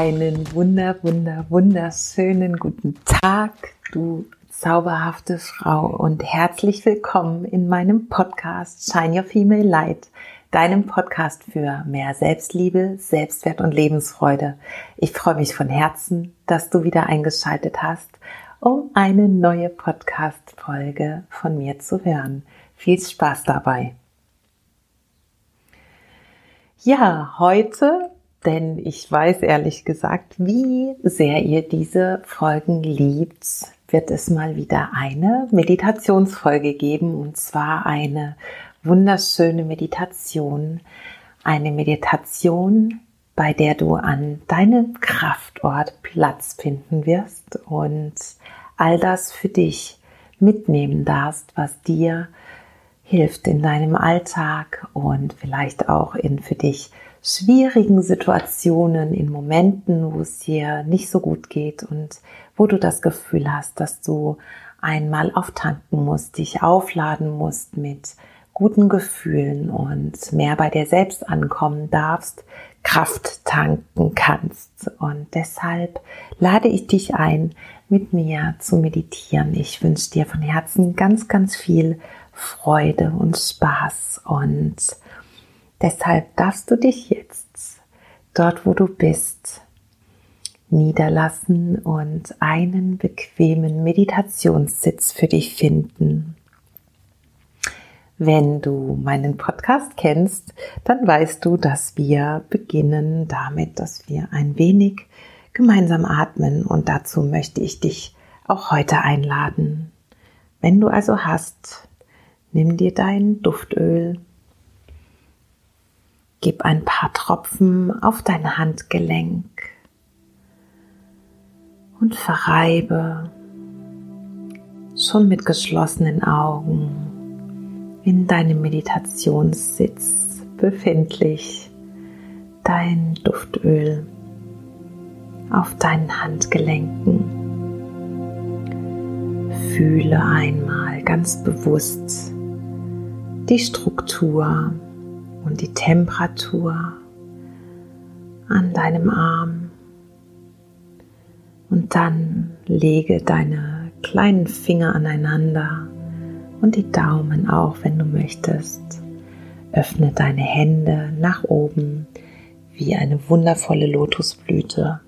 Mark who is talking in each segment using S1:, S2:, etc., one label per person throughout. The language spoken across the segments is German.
S1: Einen wunder, wunder, wunderschönen guten Tag, du zauberhafte Frau und herzlich willkommen in meinem Podcast Shine Your Female Light, deinem Podcast für mehr Selbstliebe, Selbstwert und Lebensfreude. Ich freue mich von Herzen, dass du wieder eingeschaltet hast, um eine neue Podcast-Folge von mir zu hören. Viel Spaß dabei. Ja, heute, denn ich weiß ehrlich gesagt, wie sehr ihr diese Folgen liebt, wird es mal wieder eine Meditationsfolge geben und zwar eine wunderschöne Meditation. Eine Meditation, bei der du an deinem Kraftort Platz finden wirst und all das für dich mitnehmen darfst, was dir hilft in deinem Alltag und vielleicht auch in für dich schwierigen Situationen, in Momenten, wo es dir nicht so gut geht und wo du das Gefühl hast, dass du einmal auftanken musst, dich aufladen musst mit guten Gefühlen und mehr bei dir selbst ankommen darfst, Kraft tanken kannst. Und deshalb lade ich dich ein, mit mir zu meditieren. Ich wünsche dir von Herzen ganz, ganz viel Freude und Spaß. Und deshalb darfst du dich jetzt dort, wo du bist, niederlassen und einen bequemen Meditationssitz für dich finden. Wenn du meinen Podcast kennst, dann weißt du, dass wir beginnen damit, dass wir ein wenig gemeinsam atmen und dazu möchte ich dich auch heute einladen. Wenn du also hast, Nimm dir dein Duftöl, gib ein paar Tropfen auf dein Handgelenk und verreibe schon mit geschlossenen Augen in deinem Meditationssitz befindlich dein Duftöl auf deinen Handgelenken. Fühle einmal ganz bewusst, die Struktur und die Temperatur an deinem Arm. Und dann lege deine kleinen Finger aneinander und die Daumen auch, wenn du möchtest. Öffne deine Hände nach oben wie eine wundervolle Lotusblüte.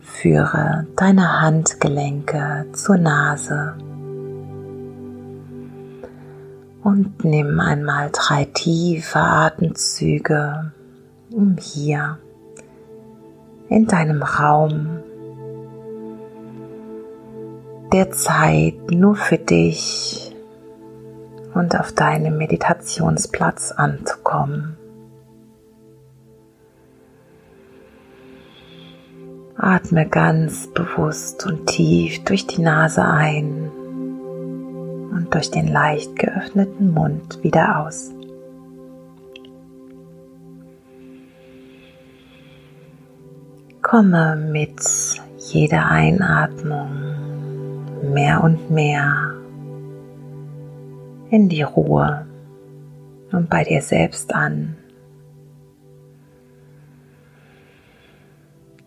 S1: Führe deine Handgelenke zur Nase und nimm einmal drei tiefe Atemzüge, um hier in deinem Raum der Zeit nur für dich und auf deinem Meditationsplatz anzukommen. Atme ganz bewusst und tief durch die Nase ein und durch den leicht geöffneten Mund wieder aus. Komme mit jeder Einatmung mehr und mehr in die Ruhe und bei dir selbst an.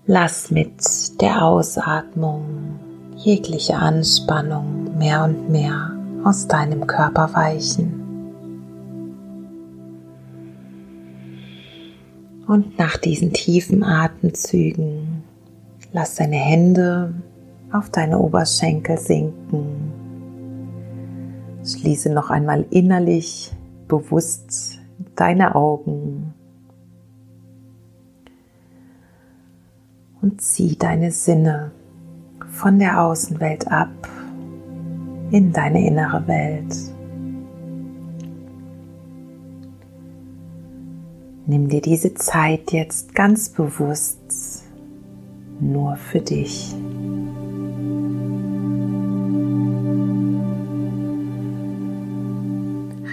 S1: Lass mit der Ausatmung jegliche Anspannung mehr und mehr aus deinem Körper weichen. Und nach diesen tiefen Atemzügen lass deine Hände auf deine Oberschenkel sinken. Schließe noch einmal innerlich bewusst deine Augen und zieh deine Sinne von der Außenwelt ab in deine innere Welt. Nimm dir diese Zeit jetzt ganz bewusst nur für dich.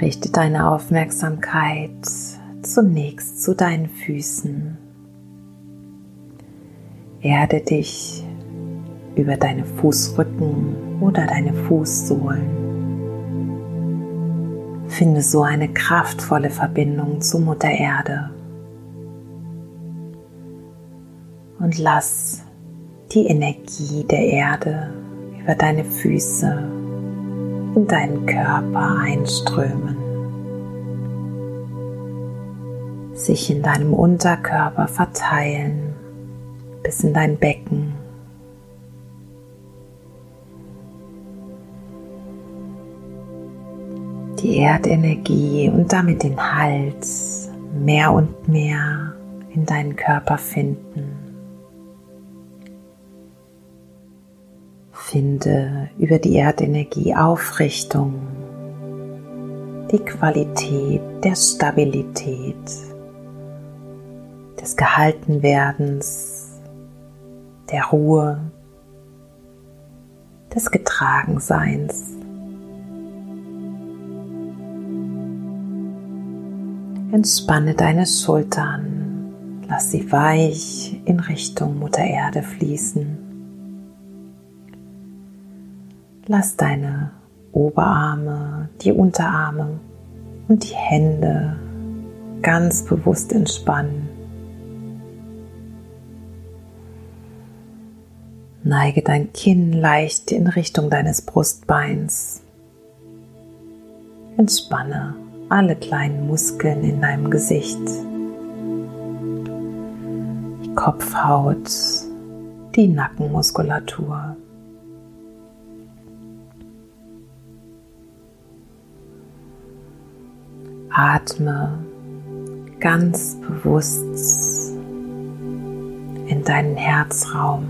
S1: Richte deine Aufmerksamkeit zunächst zu deinen Füßen. Erde dich über deine Fußrücken oder deine Fußsohlen. Finde so eine kraftvolle Verbindung zu Mutter Erde. und lass die Energie der Erde über deine Füße in deinen Körper einströmen, sich in deinem Unterkörper verteilen bis in dein Becken. Die Erdenergie und damit den Hals mehr und mehr in deinen Körper finden. Finde über die Erdenergie Aufrichtung, die Qualität der Stabilität, des Gehaltenwerdens, der Ruhe, des Getragenseins. Entspanne deine Schultern, lass sie weich in Richtung Mutter Erde fließen. Lass deine Oberarme, die Unterarme und die Hände ganz bewusst entspannen. Neige dein Kinn leicht in Richtung deines Brustbeins. Entspanne alle kleinen Muskeln in deinem Gesicht. Die Kopfhaut, die Nackenmuskulatur. Atme ganz bewusst in deinen Herzraum.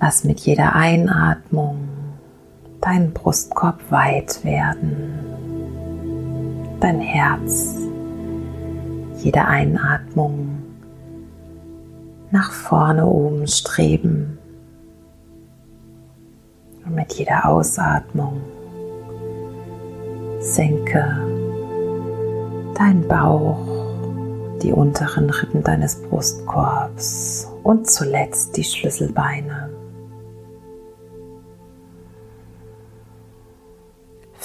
S1: Lass mit jeder Einatmung deinen Brustkorb weit werden, dein Herz, jede Einatmung nach vorne oben streben und mit jeder Ausatmung Senke dein Bauch, die unteren Rippen deines Brustkorbs und zuletzt die Schlüsselbeine.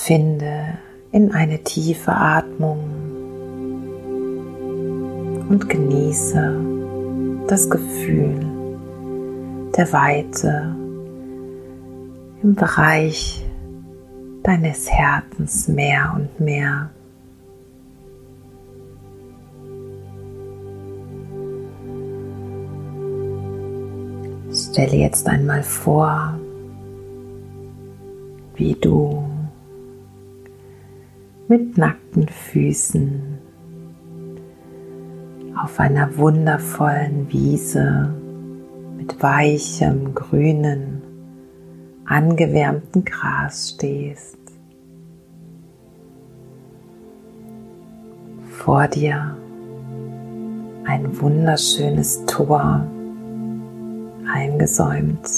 S1: Finde in eine tiefe Atmung und genieße das Gefühl der Weite im Bereich deines Herzens mehr und mehr. Stelle jetzt einmal vor, wie du mit nackten Füßen auf einer wundervollen Wiese mit weichem, grünen, angewärmten Gras stehst. Vor dir ein wunderschönes Tor eingesäumt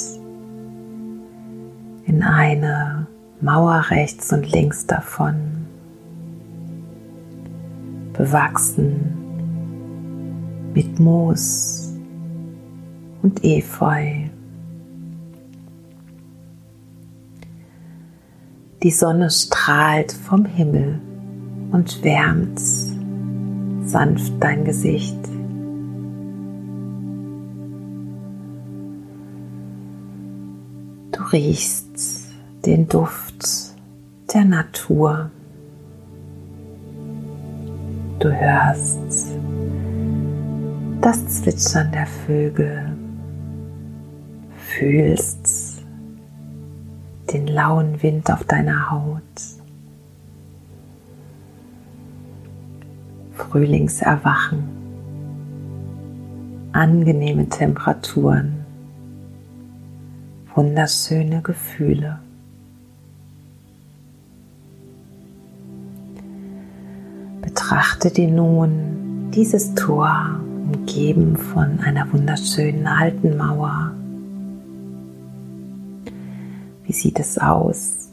S1: in eine Mauer rechts und links davon, bewachsen mit Moos und Efeu. Die Sonne strahlt vom Himmel und wärmt sanft dein Gesicht. Du riechst den Duft der Natur. Du hörst das Zwitschern der Vögel, fühlst den lauen Wind auf deiner Haut. Frühlingserwachen, angenehme Temperaturen, wunderschöne Gefühle. Betrachte dir nun dieses Tor umgeben von einer wunderschönen alten Mauer wie sieht es aus?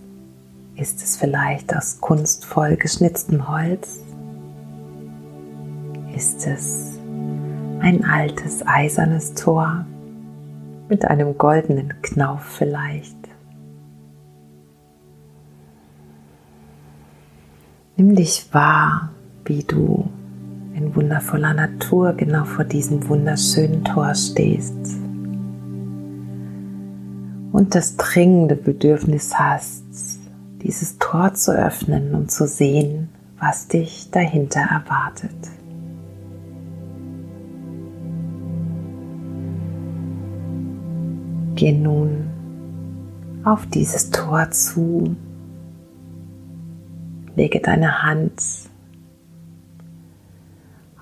S1: Ist es vielleicht aus kunstvoll geschnitztem Holz? Ist es ein altes eisernes Tor mit einem goldenen Knauf vielleicht? Nimm dich wahr, wie du in wundervoller Natur genau vor diesem wunderschönen Tor stehst und das dringende Bedürfnis hast, dieses Tor zu öffnen und zu sehen, was dich dahinter erwartet. Geh nun auf dieses Tor zu, lege deine Hand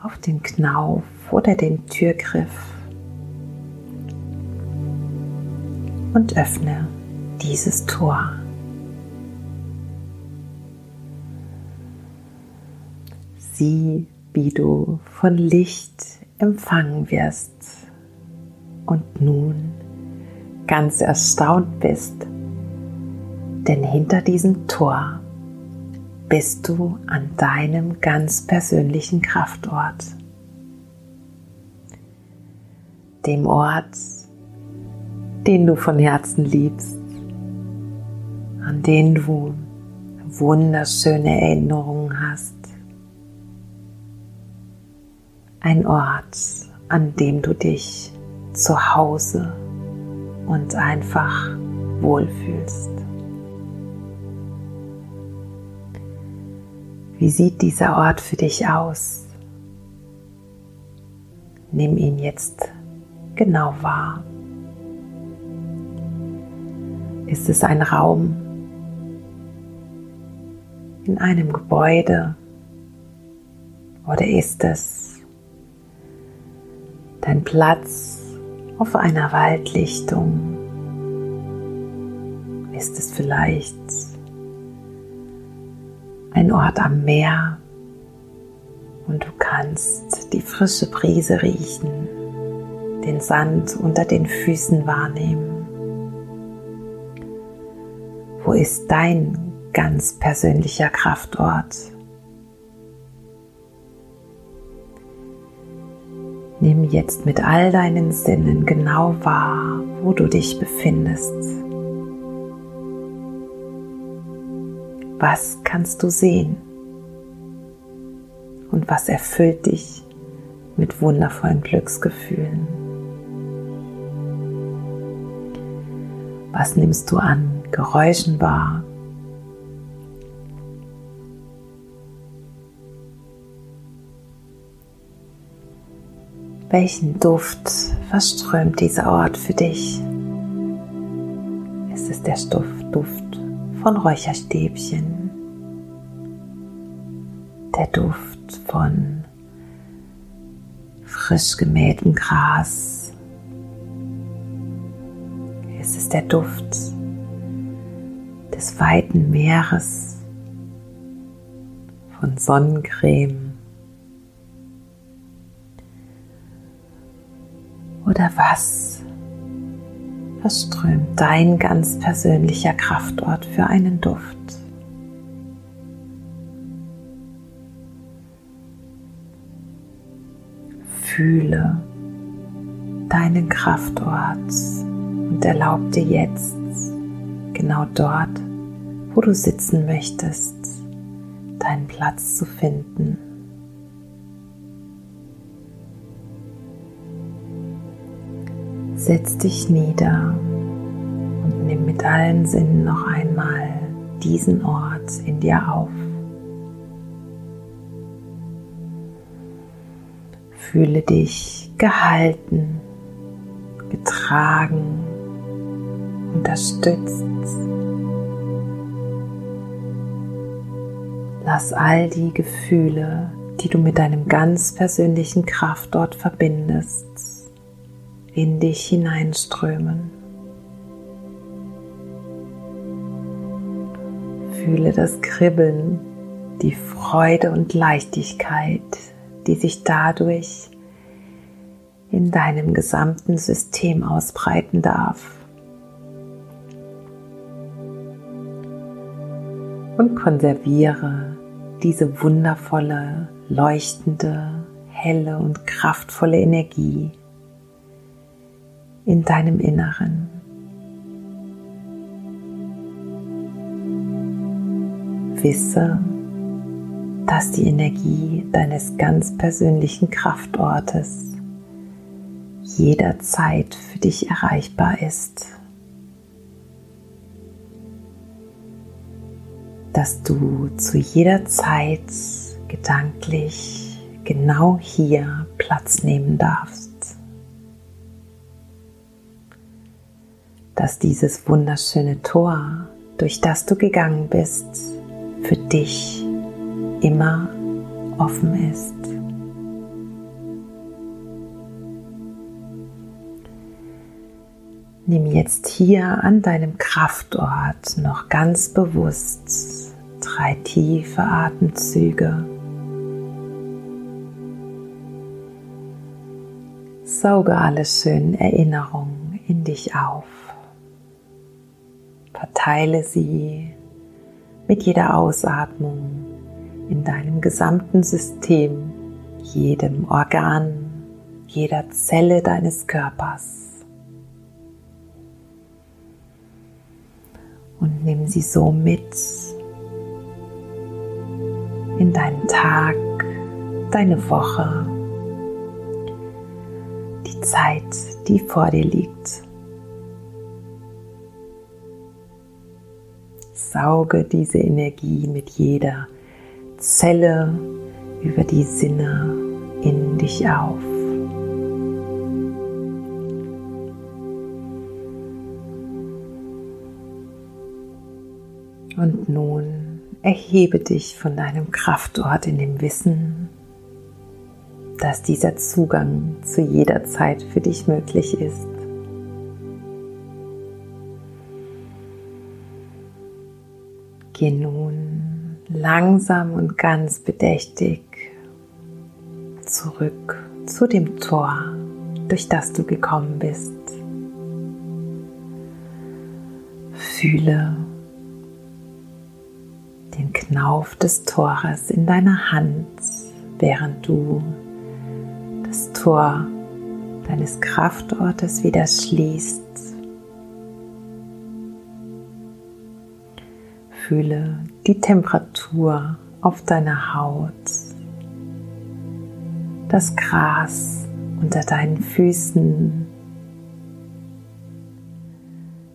S1: auf den Knauf oder den Türgriff und öffne dieses Tor. Sieh, wie du von Licht empfangen wirst und nun ganz erstaunt bist, denn hinter diesem Tor bist du an deinem ganz persönlichen Kraftort, dem Ort, den du von Herzen liebst, an den du wunderschöne Erinnerungen hast. Ein Ort, an dem du dich zu Hause und einfach wohlfühlst. Wie sieht dieser Ort für dich aus? Nimm ihn jetzt genau wahr. Ist es ein Raum in einem Gebäude oder ist es dein Platz auf einer Waldlichtung? Ist es vielleicht ein Ort am Meer und du kannst die frische Brise riechen, den Sand unter den Füßen wahrnehmen? Wo ist dein ganz persönlicher Kraftort? Nimm jetzt mit all deinen Sinnen genau wahr, wo du dich befindest. Was kannst du sehen? Und was erfüllt dich mit wundervollen Glücksgefühlen? Was nimmst du an Geräuschen wahr. Welchen Duft verströmt dieser Ort für dich? Ist es der Duft von Räucherstäbchen? Der Duft von frisch gemähtem Gras? Ist es der Duft des weiten Meeres, von Sonnencreme oder was verströmt dein ganz persönlicher Kraftort für einen Duft? Fühle deinen Kraftort und erlaub dir jetzt genau dort wo du sitzen möchtest, deinen Platz zu finden. Setz dich nieder und nimm mit allen Sinnen noch einmal diesen Ort in dir auf. Fühle dich gehalten, getragen, unterstützt Lass all die Gefühle, die du mit deinem ganz persönlichen Kraftort verbindest, in dich hineinströmen. Fühle das Kribbeln, die Freude und Leichtigkeit, die sich dadurch in deinem gesamten System ausbreiten darf. Und konserviere diese wundervolle, leuchtende, helle und kraftvolle Energie in deinem Inneren. Wisse, dass die Energie deines ganz persönlichen Kraftortes jederzeit für dich erreichbar ist. Dass du zu jeder Zeit gedanklich genau hier Platz nehmen darfst. Dass dieses wunderschöne Tor, durch das du gegangen bist, für dich immer offen ist. Nimm jetzt hier an deinem Kraftort noch ganz bewusst drei tiefe Atemzüge. Sauge alle schönen Erinnerungen in dich auf. Verteile sie mit jeder Ausatmung in deinem gesamten System, jedem Organ, jeder Zelle deines Körpers. Und nimm sie so mit in deinen Tag, deine Woche, die Zeit, die vor dir liegt. Sauge diese Energie mit jeder Zelle über die Sinne in dich auf. Und nun erhebe dich von deinem Kraftort in dem Wissen, dass dieser Zugang zu jeder Zeit für dich möglich ist. Geh nun langsam und ganz bedächtig zurück zu dem Tor, durch das du gekommen bist. Fühle den Knauf des Tores in deiner Hand, während du das Tor deines Kraftortes wieder schließt Fühle die Temperatur auf deiner Haut, das Gras unter deinen Füßen,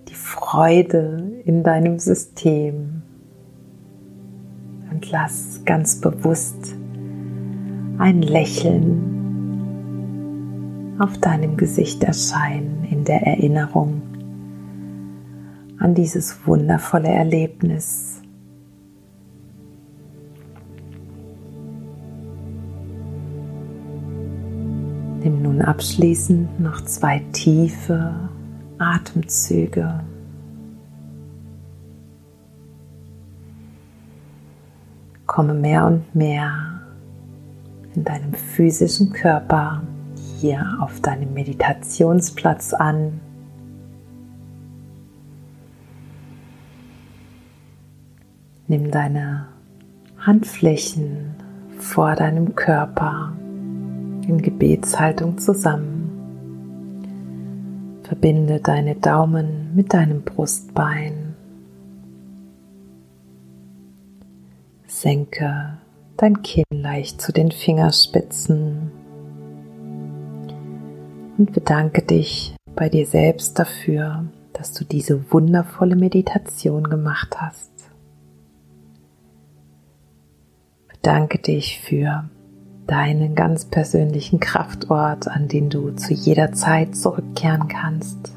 S1: die Freude in deinem System. Und lass ganz bewusst ein Lächeln auf deinem Gesicht erscheinen in der Erinnerung an dieses wundervolle Erlebnis. Nimm nun abschließend noch zwei tiefe Atemzüge. Komme mehr und mehr in deinem physischen Körper hier auf deinem Meditationsplatz an. Nimm deine Handflächen vor deinem Körper in Gebetshaltung zusammen. Verbinde deine Daumen mit deinem Brustbein. Senke dein Kinn leicht zu den Fingerspitzen und bedanke dich bei dir selbst dafür, dass du diese wundervolle Meditation gemacht hast. Danke dich für deinen ganz persönlichen Kraftort, an den du zu jeder Zeit zurückkehren kannst.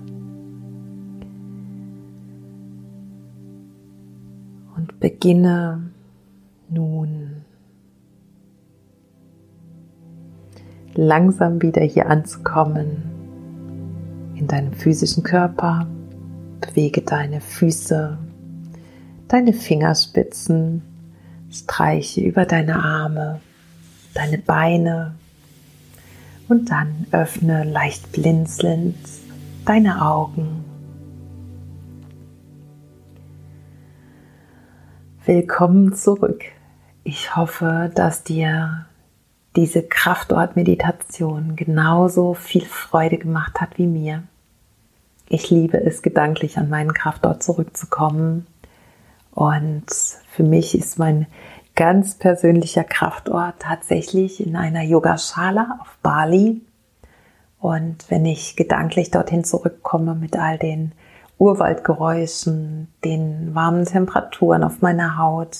S1: Und beginne nun langsam wieder hier anzukommen in deinem physischen Körper. Bewege deine Füße, deine Fingerspitzen, Streiche über deine Arme, deine Beine und dann öffne leicht blinzelnd deine Augen. Willkommen zurück. Ich hoffe, dass dir diese Kraftort-Meditation genauso viel Freude gemacht hat wie mir. Ich liebe es, gedanklich an meinen Kraftort zurückzukommen und für mich ist mein ganz persönlicher Kraftort tatsächlich in einer Yogaschala auf Bali. Und wenn ich gedanklich dorthin zurückkomme mit all den Urwaldgeräuschen, den warmen Temperaturen auf meiner Haut,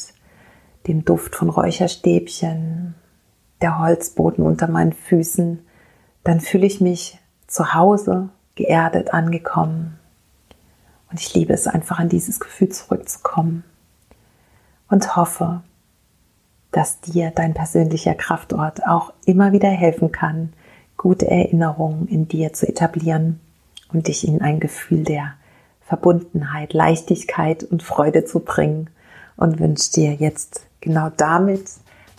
S1: dem Duft von Räucherstäbchen, der Holzboden unter meinen Füßen, dann fühle ich mich zu Hause geerdet angekommen. Und ich liebe es einfach an dieses Gefühl zurückzukommen und hoffe, dass dir dein persönlicher Kraftort auch immer wieder helfen kann, gute Erinnerungen in dir zu etablieren und dich in ein Gefühl der Verbundenheit, Leichtigkeit und Freude zu bringen und wünsche dir jetzt genau damit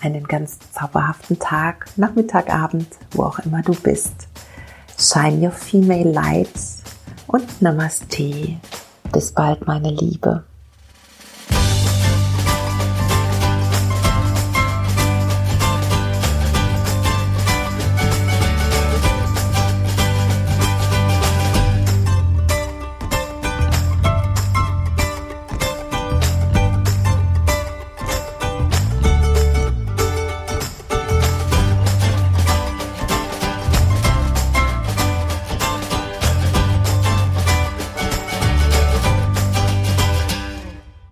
S1: einen ganz zauberhaften Tag, Nachmittag, Abend, wo auch immer du bist. Shine your female light und Namaste. Bis bald, meine Liebe.